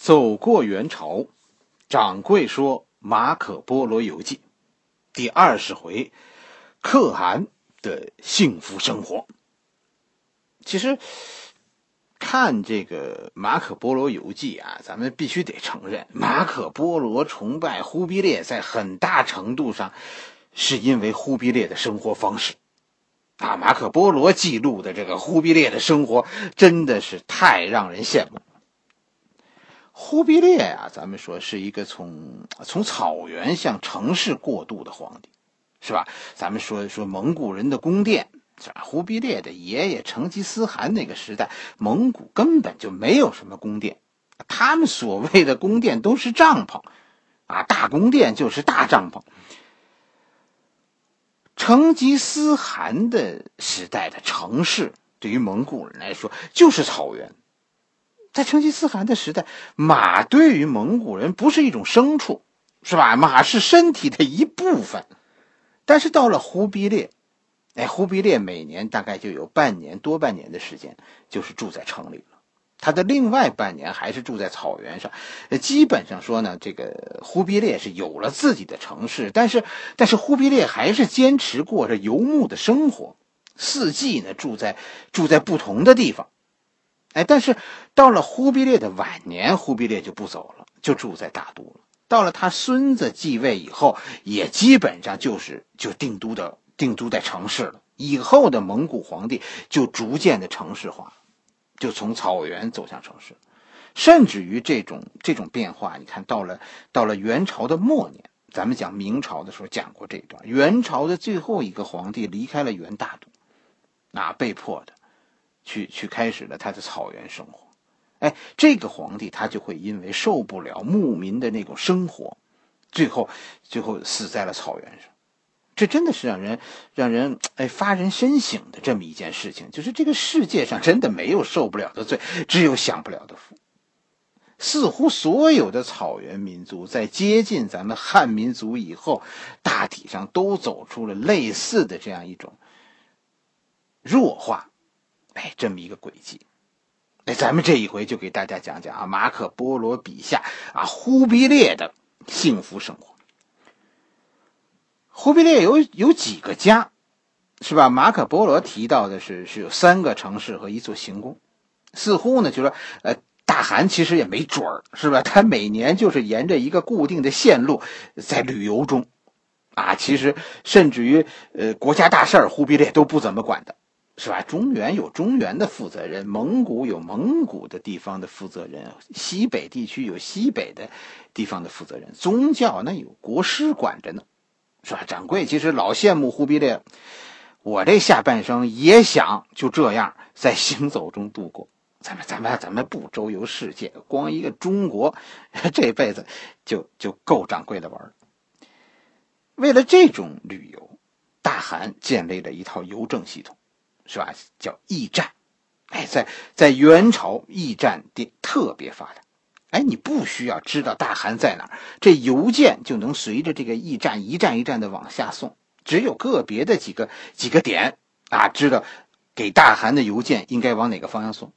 走过元朝，掌柜说《马可波罗游记》第二十回，可汗的幸福生活。其实看这个《马可波罗游记》啊，咱们必须得承认，马可波罗崇拜忽必烈，在很大程度上是因为忽必烈的生活方式。啊，马可波罗记录的这个忽必烈的生活，真的是太让人羡慕。忽必烈啊，咱们说是一个从从草原向城市过渡的皇帝，是吧？咱们说说蒙古人的宫殿，是吧？忽必烈的爷爷成吉思汗那个时代，蒙古根本就没有什么宫殿，他们所谓的宫殿都是帐篷，啊，大宫殿就是大帐篷。成吉思汗的时代的城市，对于蒙古人来说就是草原。在成吉思汗的时代，马对于蒙古人不是一种牲畜，是吧？马是身体的一部分。但是到了忽必烈，哎，忽必烈每年大概就有半年多半年的时间就是住在城里了，他的另外半年还是住在草原上。基本上说呢，这个忽必烈是有了自己的城市，但是但是忽必烈还是坚持过着游牧的生活，四季呢住在住在不同的地方。哎，但是到了忽必烈的晚年，忽必烈就不走了，就住在大都了。到了他孙子继位以后，也基本上就是就定都的定都在城市了。以后的蒙古皇帝就逐渐的城市化，就从草原走向城市，甚至于这种这种变化，你看到了到了元朝的末年，咱们讲明朝的时候讲过这一段，元朝的最后一个皇帝离开了元大都，那被迫的。去去开始了他的草原生活，哎，这个皇帝他就会因为受不了牧民的那种生活，最后最后死在了草原上。这真的是让人让人哎发人深省的这么一件事情，就是这个世界上真的没有受不了的罪，只有享不了的福。似乎所有的草原民族在接近咱们汉民族以后，大体上都走出了类似的这样一种弱化。哎，这么一个轨迹，哎，咱们这一回就给大家讲讲啊，马可波罗笔下啊，忽必烈的幸福生活。忽必烈有有几个家，是吧？马可波罗提到的是是有三个城市和一座行宫，似乎呢，就说呃，大汗其实也没准儿，是吧？他每年就是沿着一个固定的线路在旅游中，啊，其实甚至于呃，国家大事儿，忽必烈都不怎么管的。是吧？中原有中原的负责人，蒙古有蒙古的地方的负责人，西北地区有西北的地方的负责人，宗教那有国师管着呢，是吧？掌柜其实老羡慕忽必烈，我这下半生也想就这样在行走中度过。咱们咱们咱们不周游世界，光一个中国，这辈子就就够掌柜的玩了。为了这种旅游，大汗建立了一套邮政系统。是吧？叫驿站，哎，在在元朝，驿站的特别发达。哎，你不需要知道大汗在哪儿，这邮件就能随着这个驿站一站一站的往下送。只有个别的几个几个点啊，知道给大汗的邮件应该往哪个方向送。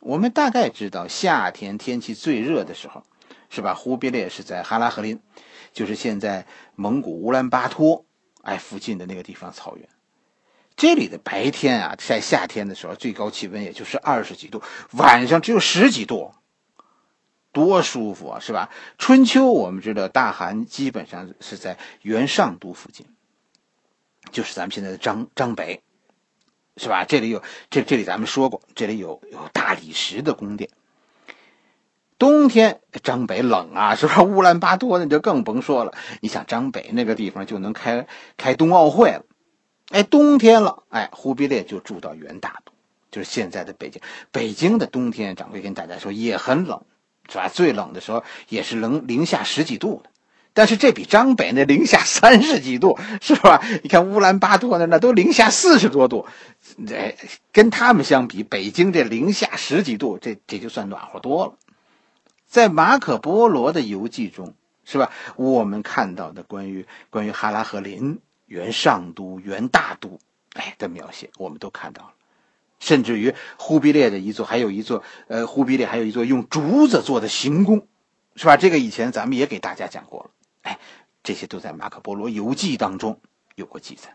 我们大概知道，夏天天气最热的时候，是吧？忽必烈是在哈拉和林，就是现在蒙古乌兰巴托哎附近的那个地方草原。这里的白天啊，在夏天的时候，最高气温也就是二十几度，晚上只有十几度，多舒服啊，是吧？春秋我们知道，大寒基本上是在元上都附近，就是咱们现在的张张北，是吧？这里有这这里咱们说过，这里有有大理石的宫殿。冬天张北冷啊，是吧？乌兰巴托那就更甭说了，你想张北那个地方就能开开冬奥会了。哎，冬天了，哎，忽必烈就住到元大都，就是现在的北京。北京的冬天，掌柜跟大家说也很冷，是吧？最冷的时候也是零零下十几度的，但是这比张北那零下三十几度，是吧？你看乌兰巴托那那都零下四十多度，哎，跟他们相比，北京这零下十几度，这这就算暖和多了。在马可波罗的游记中，是吧？我们看到的关于关于哈拉和林。元上都、元大都，哎的描写，我们都看到了。甚至于忽必烈的一座，还有一座，呃，忽必烈还有一座用竹子做的行宫，是吧？这个以前咱们也给大家讲过了。哎，这些都在马可波罗游记当中有过记载。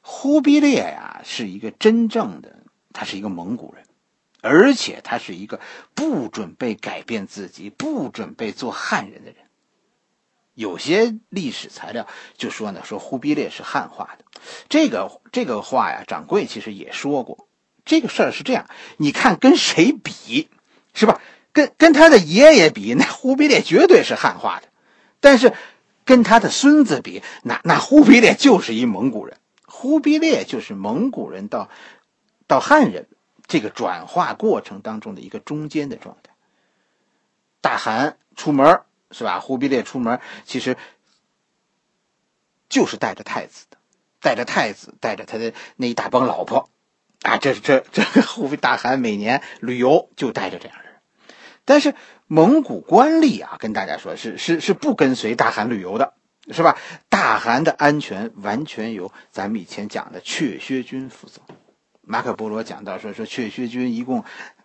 忽必烈呀，是一个真正的，他是一个蒙古人，而且他是一个不准备改变自己、不准备做汉人的人。有些历史材料就说呢，说忽必烈是汉化的，这个这个话呀，掌柜其实也说过。这个事儿是这样，你看跟谁比，是吧？跟跟他的爷爷比，那忽必烈绝对是汉化的，但是跟他的孙子比，那那忽必烈就是一蒙古人。忽必烈就是蒙古人到到汉人这个转化过程当中的一个中间的状态。大汗出门是吧？忽必烈出门其实就是带着太子的，带着太子，带着他的那一大帮老婆啊。这这这忽必大汗每年旅游就带着这样人，但是蒙古官吏啊，跟大家说是是是不跟随大汗旅游的。是吧？大汗的安全完全由咱们以前讲的雀薛军负责。马可波罗讲到说，说雀薛军一共，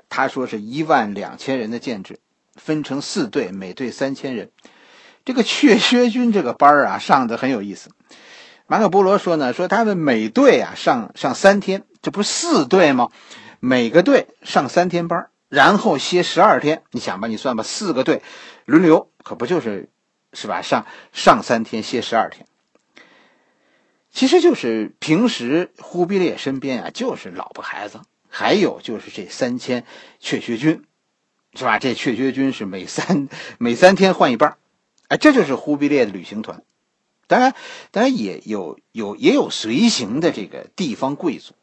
他说是一万两千人的建制，分成四队，每队三千人。这个雀薛军这个班儿啊，上的很有意思。马可波罗说呢，说他们每队啊上上三天，这不是四队吗？每个队上三天班，然后歇十二天。你想吧，你算吧，四个队轮流，可不就是？是吧？上上三天，歇十二天，其实就是平时忽必烈身边啊，就是老婆孩子，还有就是这三千雀薛军，是吧？这雀薛军是每三每三天换一班哎，这就是忽必烈的旅行团。当然，当然也有有也有随行的这个地方贵族，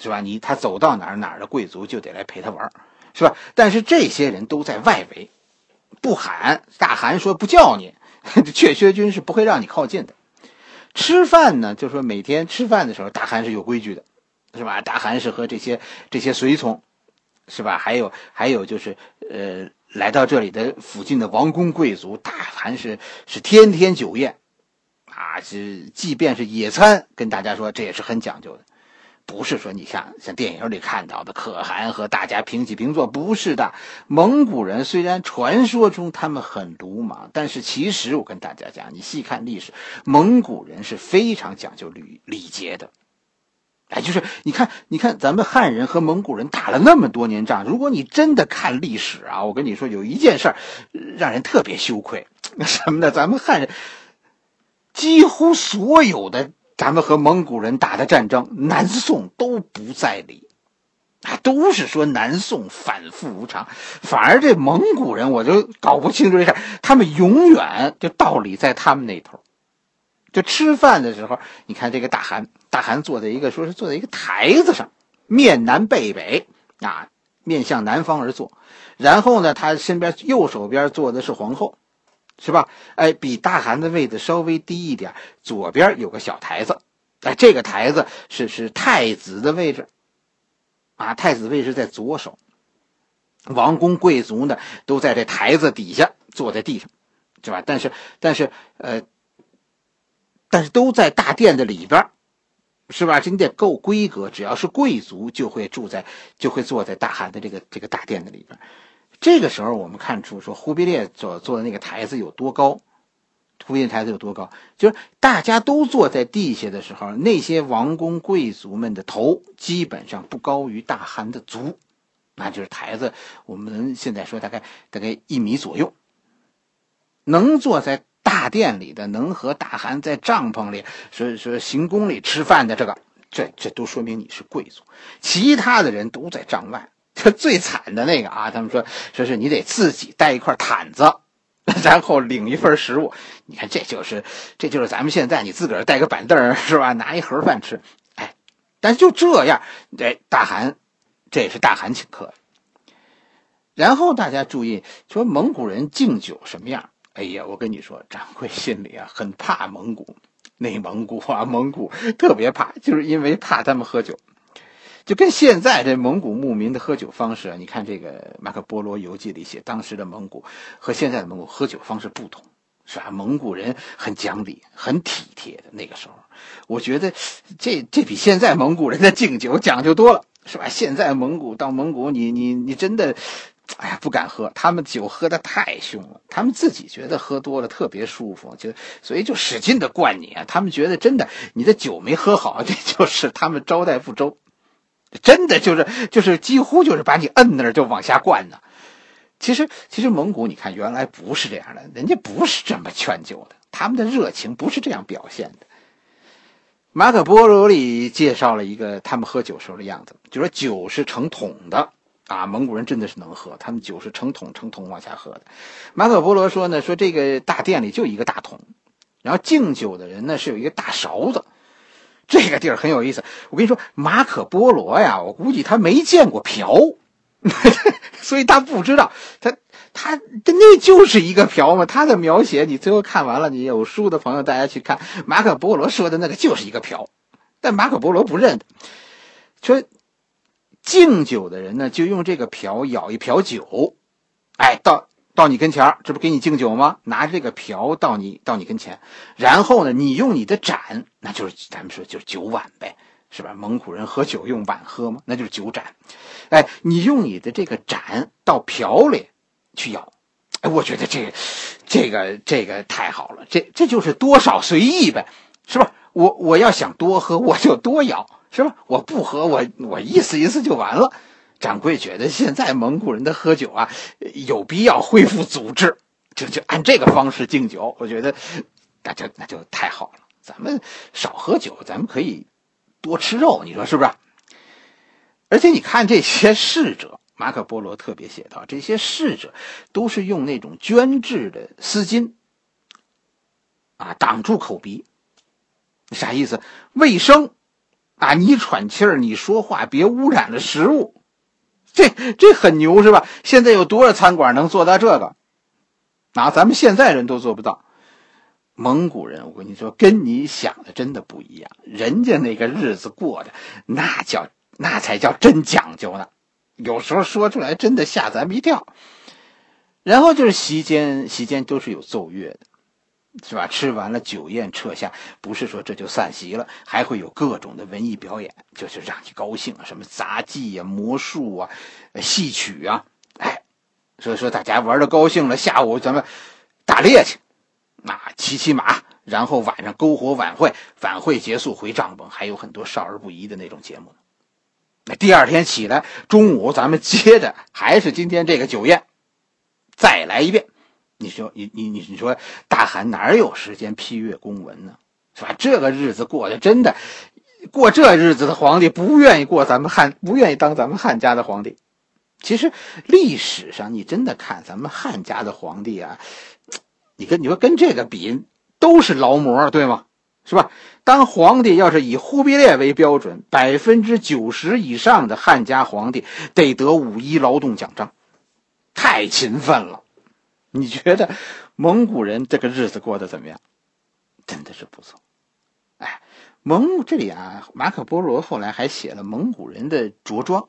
是吧？你他走到哪儿哪儿的贵族就得来陪他玩是吧？但是这些人都在外围，不喊大汗说不叫你。雀薛军是不会让你靠近的。吃饭呢，就说每天吃饭的时候，大汗是有规矩的，是吧？大汗是和这些这些随从，是吧？还有还有就是，呃，来到这里的附近的王公贵族，大汗是是天天酒宴，啊，是即便是野餐，跟大家说这也是很讲究的。不是说你像像电影里看到的可汗和大家平起平坐，不是的。蒙古人虽然传说中他们很鲁莽，但是其实我跟大家讲，你细看历史，蒙古人是非常讲究礼礼节的。哎，就是你看，你看咱们汉人和蒙古人打了那么多年仗，如果你真的看历史啊，我跟你说，有一件事儿让人特别羞愧，什么呢？咱们汉人几乎所有的。咱们和蒙古人打的战争，南宋都不在理，啊，都是说南宋反复无常，反而这蒙古人我就搞不清楚这事他们永远就道理在他们那头。就吃饭的时候，你看这个大汗，大汗坐在一个说是坐在一个台子上，面南背北啊，面向南方而坐，然后呢，他身边右手边坐的是皇后。是吧？哎，比大汗的位子稍微低一点，左边有个小台子，哎，这个台子是是太子的位置，啊，太子位置在左手，王公贵族呢都在这台子底下坐在地上，是吧？但是但是呃，但是都在大殿的里边，是吧？这你得够规格，只要是贵族就会住在就会坐在大汗的这个这个大殿的里边。这个时候，我们看出说忽必烈所坐的那个台子有多高，忽必烈台子有多高，就是大家都坐在地下的时候，那些王公贵族们的头基本上不高于大汗的足，那就是台子，我们现在说大概大概一米左右。能坐在大殿里的，能和大汗在帐篷里说说行宫里吃饭的，这个这这都说明你是贵族，其他的人都在帐外。这最惨的那个啊，他们说说是你得自己带一块毯子，然后领一份食物。你看，这就是这就是咱们现在你自个儿带个板凳是吧？拿一盒饭吃，哎，但是就这样，这大汗，这也是大汗请客。然后大家注意，说蒙古人敬酒什么样？哎呀，我跟你说，掌柜心里啊很怕蒙古，内蒙古啊，蒙古特别怕，就是因为怕他们喝酒。就跟现在这蒙古牧民的喝酒方式啊，你看这个《马可波罗游记》里写，当时的蒙古和现在的蒙古喝酒方式不同，是吧？蒙古人很讲理、很体贴的。那个时候，我觉得这这比现在蒙古人的敬酒讲究多了。是吧？现在蒙古到蒙古，你你你真的，哎呀，不敢喝。他们酒喝的太凶了，他们自己觉得喝多了特别舒服，就所以就使劲的灌你啊。他们觉得真的，你的酒没喝好，这就是他们招待不周，真的就是就是几乎就是把你摁那儿就往下灌呢。其实其实蒙古，你看原来不是这样的，人家不是这么劝酒的，他们的热情不是这样表现的。马可波罗里介绍了一个他们喝酒时候的样子，就说酒是成桶的啊，蒙古人真的是能喝，他们酒是成桶成桶往下喝的。马可波罗说呢，说这个大殿里就一个大桶，然后敬酒的人呢是有一个大勺子，这个地儿很有意思。我跟你说，马可波罗呀，我估计他没见过瓢，所以他不知道他。他他那就是一个瓢嘛，他的描写你最后看完了，你有书的朋友大家去看马可波罗说的那个就是一个瓢，但马可波罗不认，说敬酒的人呢就用这个瓢舀一瓢酒，哎，到到你跟前这不给你敬酒吗？拿着这个瓢到你到你跟前，然后呢，你用你的盏，那就是咱们说就是酒碗呗，是吧？蒙古人喝酒用碗喝吗？那就是酒盏，哎，你用你的这个盏到瓢里。去舀，哎，我觉得这，这个这个太好了，这这就是多少随意呗，是吧？我我要想多喝，我就多舀，是吧？我不喝，我我意思意思就完了。掌柜觉得现在蒙古人的喝酒啊，有必要恢复祖制，就就按这个方式敬酒，我觉得那就那就太好了。咱们少喝酒，咱们可以多吃肉，你说是不是？而且你看这些侍者。马可波罗特别写道：“这些侍者都是用那种绢制的丝巾啊挡住口鼻，啥意思？卫生啊！你喘气儿，你说话别污染了食物，这这很牛是吧？现在有多少餐馆能做到这个？啊，咱们现在人都做不到。蒙古人，我跟你说，跟你想的真的不一样。人家那个日子过的，那叫那才叫真讲究呢。”有时候说出来真的吓咱们一跳，然后就是席间，席间都是有奏乐的，是吧？吃完了酒宴撤下，不是说这就散席了，还会有各种的文艺表演，就是让你高兴，什么杂技呀、魔术啊、戏曲啊，哎，所以说大家玩的高兴了，下午咱们打猎去，啊，骑骑马，然后晚上篝火晚会，晚会结束回帐篷，还有很多少儿不宜的那种节目。那第二天起来，中午咱们接着还是今天这个酒宴，再来一遍。你说你你你你说大汗哪有时间批阅公文呢？是吧？这个日子过得真的，过这日子的皇帝不愿意过咱们汉，不愿意当咱们汉家的皇帝。其实历史上你真的看咱们汉家的皇帝啊，你跟你说跟这个比，都是劳模，对吗？是吧？当皇帝要是以忽必烈为标准，百分之九十以上的汉家皇帝得得五一劳动奖章，太勤奋了。你觉得蒙古人这个日子过得怎么样？真的是不错。哎，蒙这里啊，马可波罗后来还写了蒙古人的着装，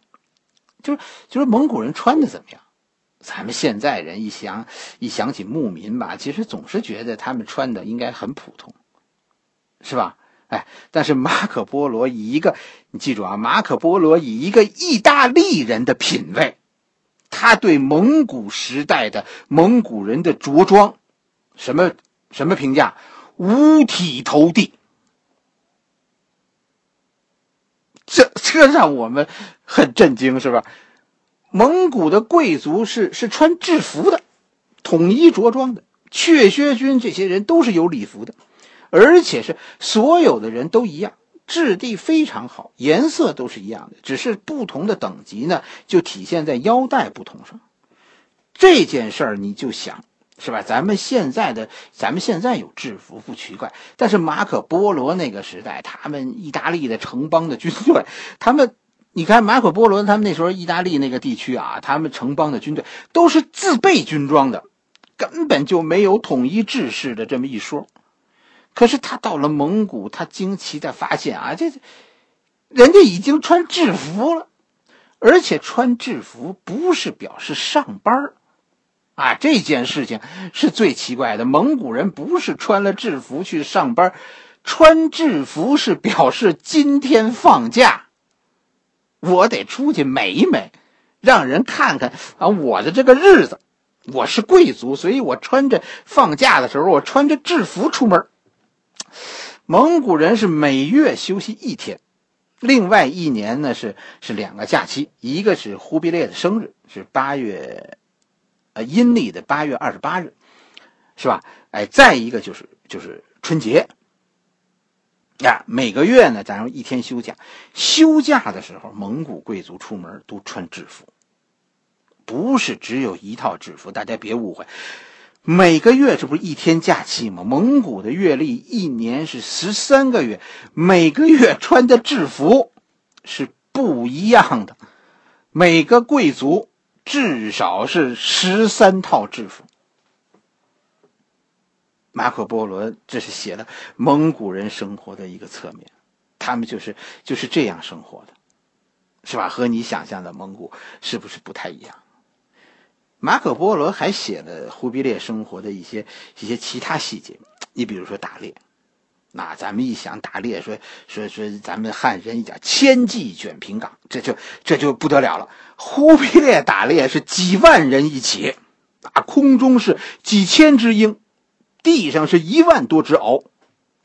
就是就是蒙古人穿的怎么样？咱们现在人一想一想起牧民吧，其实总是觉得他们穿的应该很普通。是吧？哎，但是马可波罗以一个，你记住啊，马可波罗以一个意大利人的品味，他对蒙古时代的蒙古人的着装，什么什么评价？五体投地。这这让我们很震惊，是吧？蒙古的贵族是是穿制服的，统一着装的，雀薛军这些人都是有礼服的。而且是所有的人都一样，质地非常好，颜色都是一样的，只是不同的等级呢，就体现在腰带不同上。这件事儿你就想，是吧？咱们现在的，咱们现在有制服不奇怪，但是马可波罗那个时代，他们意大利的城邦的军队，他们，你看马可波罗他们那时候意大利那个地区啊，他们城邦的军队都是自备军装的，根本就没有统一制式的这么一说。可是他到了蒙古，他惊奇的发现啊，这人家已经穿制服了，而且穿制服不是表示上班啊，这件事情是最奇怪的。蒙古人不是穿了制服去上班，穿制服是表示今天放假。我得出去美一美，让人看看啊，我的这个日子，我是贵族，所以我穿着放假的时候，我穿着制服出门。蒙古人是每月休息一天，另外一年呢是是两个假期，一个是忽必烈的生日，是八月，呃阴历的八月二十八日，是吧？哎，再一个就是就是春节。呀，每个月呢，咱们一天休假。休假的时候，蒙古贵族出门都穿制服，不是只有一套制服，大家别误会。每个月这不是一天假期吗？蒙古的月历一年是十三个月，每个月穿的制服是不一样的。每个贵族至少是十三套制服。马可波罗这是写的蒙古人生活的一个侧面，他们就是就是这样生活的，是吧？和你想象的蒙古是不是不太一样？马可波罗还写了忽必烈生活的一些一些其他细节，你比如说打猎，那咱们一想打猎，说说说咱们汉人一讲千骑卷平冈，这就这就不得了了。忽必烈打猎是几万人一起，啊，空中是几千只鹰。地上是一万多只獒，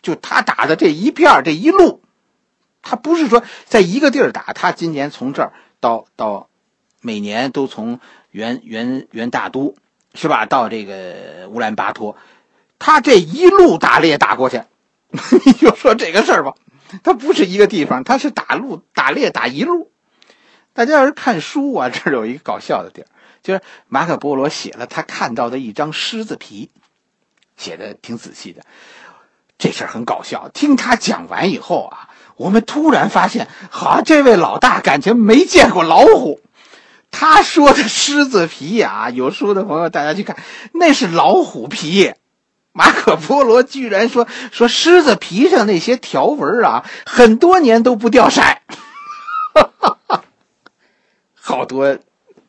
就他打的这一片这一路，他不是说在一个地儿打，他今年从这儿到到，每年都从元元元大都，是吧？到这个乌兰巴托，他这一路打猎打过去，你就说这个事儿吧，他不是一个地方，他是打路打猎打一路。大家要是看书啊，这儿有一个搞笑的地儿，就是马可波罗写了他看到的一张狮子皮。写的挺仔细的，这事儿很搞笑。听他讲完以后啊，我们突然发现，好，这位老大感情没见过老虎。他说的狮子皮啊，有书的朋友大家去看，那是老虎皮。马可波罗居然说说狮子皮上那些条纹啊，很多年都不掉色。好多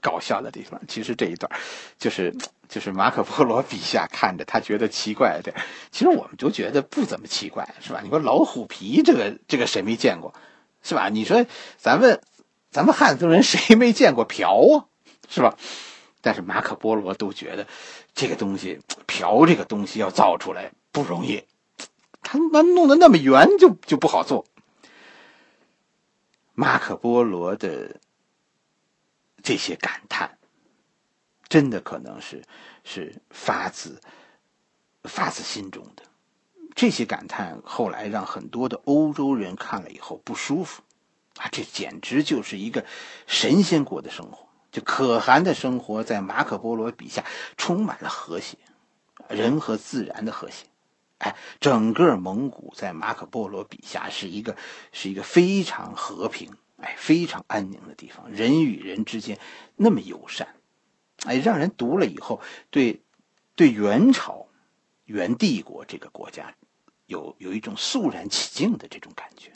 搞笑的地方。其实这一段就是。就是马可波罗笔下看着他觉得奇怪的，其实我们就觉得不怎么奇怪，是吧？你说老虎皮这个这个谁没见过，是吧？你说咱们咱们汉族人谁没见过瓢啊，是吧？但是马可波罗都觉得这个东西瓢这个东西要造出来不容易，他妈弄得那么圆就就不好做。马可波罗的这些感叹。真的可能是是发自发自心中的这些感叹，后来让很多的欧洲人看了以后不舒服啊！这简直就是一个神仙国的生活，就可汗的生活在马可波罗笔下充满了和谐，人和自然的和谐。哎，整个蒙古在马可波罗笔下是一个是一个非常和平、哎非常安宁的地方，人与人之间那么友善。哎，让人读了以后，对，对元朝、元帝国这个国家，有有一种肃然起敬的这种感觉，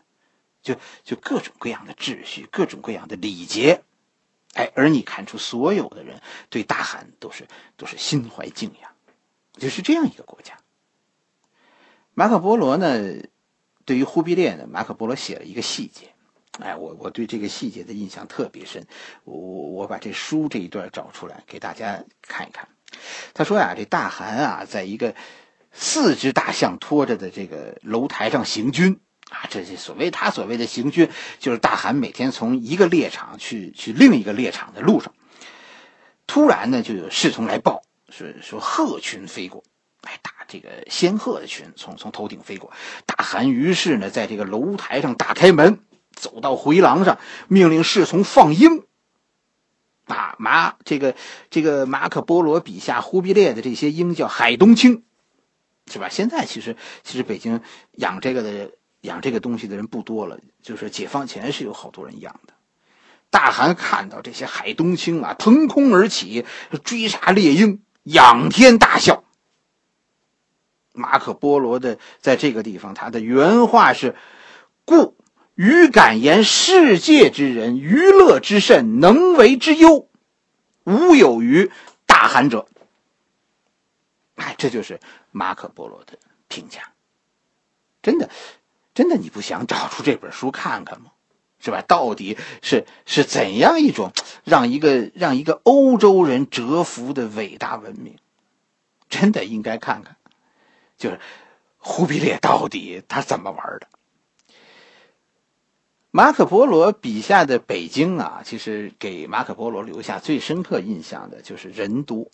就就各种各样的秩序，各种各样的礼节，哎，而你看出所有的人对大汗都是都是心怀敬仰，就是这样一个国家。马可波罗呢，对于忽必烈呢，马可波罗写了一个细节。哎，我我对这个细节的印象特别深，我我把这书这一段找出来给大家看一看。他说呀，这大汗啊，在一个四只大象拖着的这个楼台上行军啊，这些所谓他所谓的行军，就是大汗每天从一个猎场去去另一个猎场的路上，突然呢就有侍从来报，说说鹤群飞过，哎，打这个仙鹤的群从从头顶飞过，大汗于是呢在这个楼台上打开门。走到回廊上，命令侍从放鹰。啊，马这个这个马可波罗笔下忽必烈的这些鹰叫海东青，是吧？现在其实其实北京养这个的养这个东西的人不多了，就是解放前是有好多人养的。大汗看到这些海东青啊，腾空而起，追杀猎鹰，仰天大笑。马可波罗的在这个地方，他的原话是：“故。”余敢言世界之人，娱乐之甚，能为之忧，无有于大汗者。哎，这就是马可波罗的评价。真的，真的，你不想找出这本书看看吗？是吧？到底是是怎样一种让一个让一个欧洲人折服的伟大文明？真的应该看看，就是忽必烈到底他怎么玩的？马可波罗笔下的北京啊，其实给马可波罗留下最深刻印象的就是人多，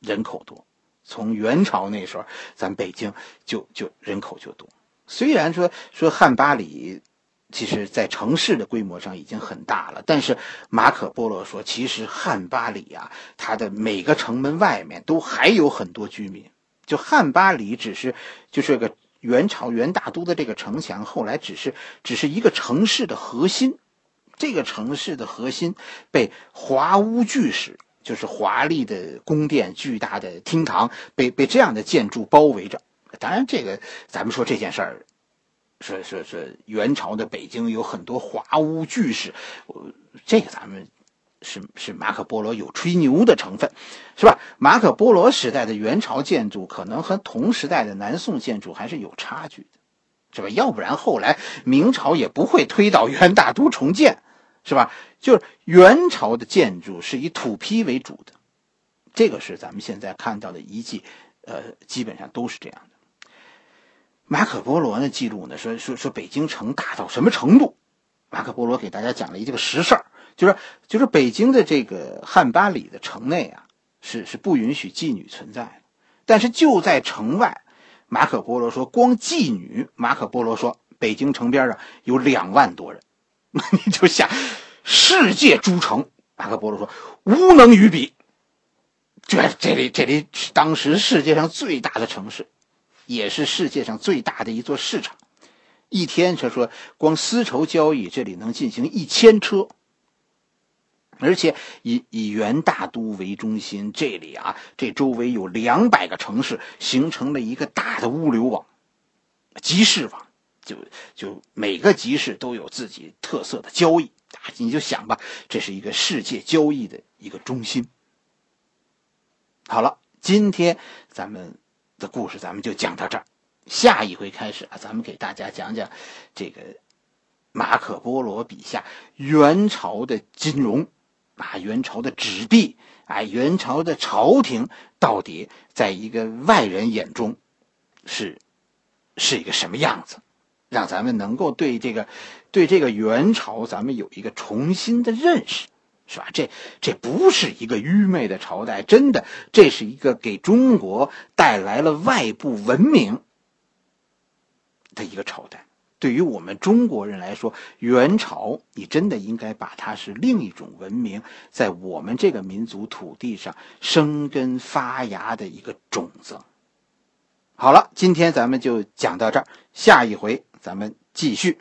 人口多。从元朝那时候，咱北京就就人口就多。虽然说说汉巴里。其实，在城市的规模上已经很大了，但是马可波罗说，其实汉巴里啊，它的每个城门外面都还有很多居民。就汉巴里只是就是个元朝元大都的这个城墙，后来只是只是一个城市的核心。这个城市的核心被华屋巨室，就是华丽的宫殿、巨大的厅堂，被被这样的建筑包围着。当然，这个咱们说这件事儿。说说说，元朝的北京有很多华屋巨室，这个咱们是是马可波罗有吹牛的成分，是吧？马可波罗时代的元朝建筑可能和同时代的南宋建筑还是有差距的，是吧？要不然后来明朝也不会推倒元大都重建，是吧？就是元朝的建筑是以土坯为主的，这个是咱们现在看到的遗迹，呃，基本上都是这样。马可波罗呢记录呢说说说北京城大到什么程度？马可波罗给大家讲了一个实事儿，就是就是北京的这个汉巴里的城内啊，是是不允许妓女存在的。但是就在城外，马可波罗说光妓女，马可波罗说北京城边上有两万多人。你就想，世界诸城，马可波罗说无能与比。这这里这里当时世界上最大的城市。也是世界上最大的一座市场，一天他说光丝绸交易这里能进行一千车，而且以以元大都为中心，这里啊这周围有两百个城市，形成了一个大的物流网、集市网，就就每个集市都有自己特色的交易，你就想吧，这是一个世界交易的一个中心。好了，今天咱们。的故事咱们就讲到这儿，下一回开始啊，咱们给大家讲讲这个马可波罗笔下元朝的金融啊，元朝的纸币啊，元朝的朝廷到底在一个外人眼中是是一个什么样子，让咱们能够对这个对这个元朝咱们有一个重新的认识。是吧？这这不是一个愚昧的朝代，真的，这是一个给中国带来了外部文明的一个朝代。对于我们中国人来说，元朝，你真的应该把它是另一种文明在我们这个民族土地上生根发芽的一个种子。好了，今天咱们就讲到这儿，下一回咱们继续。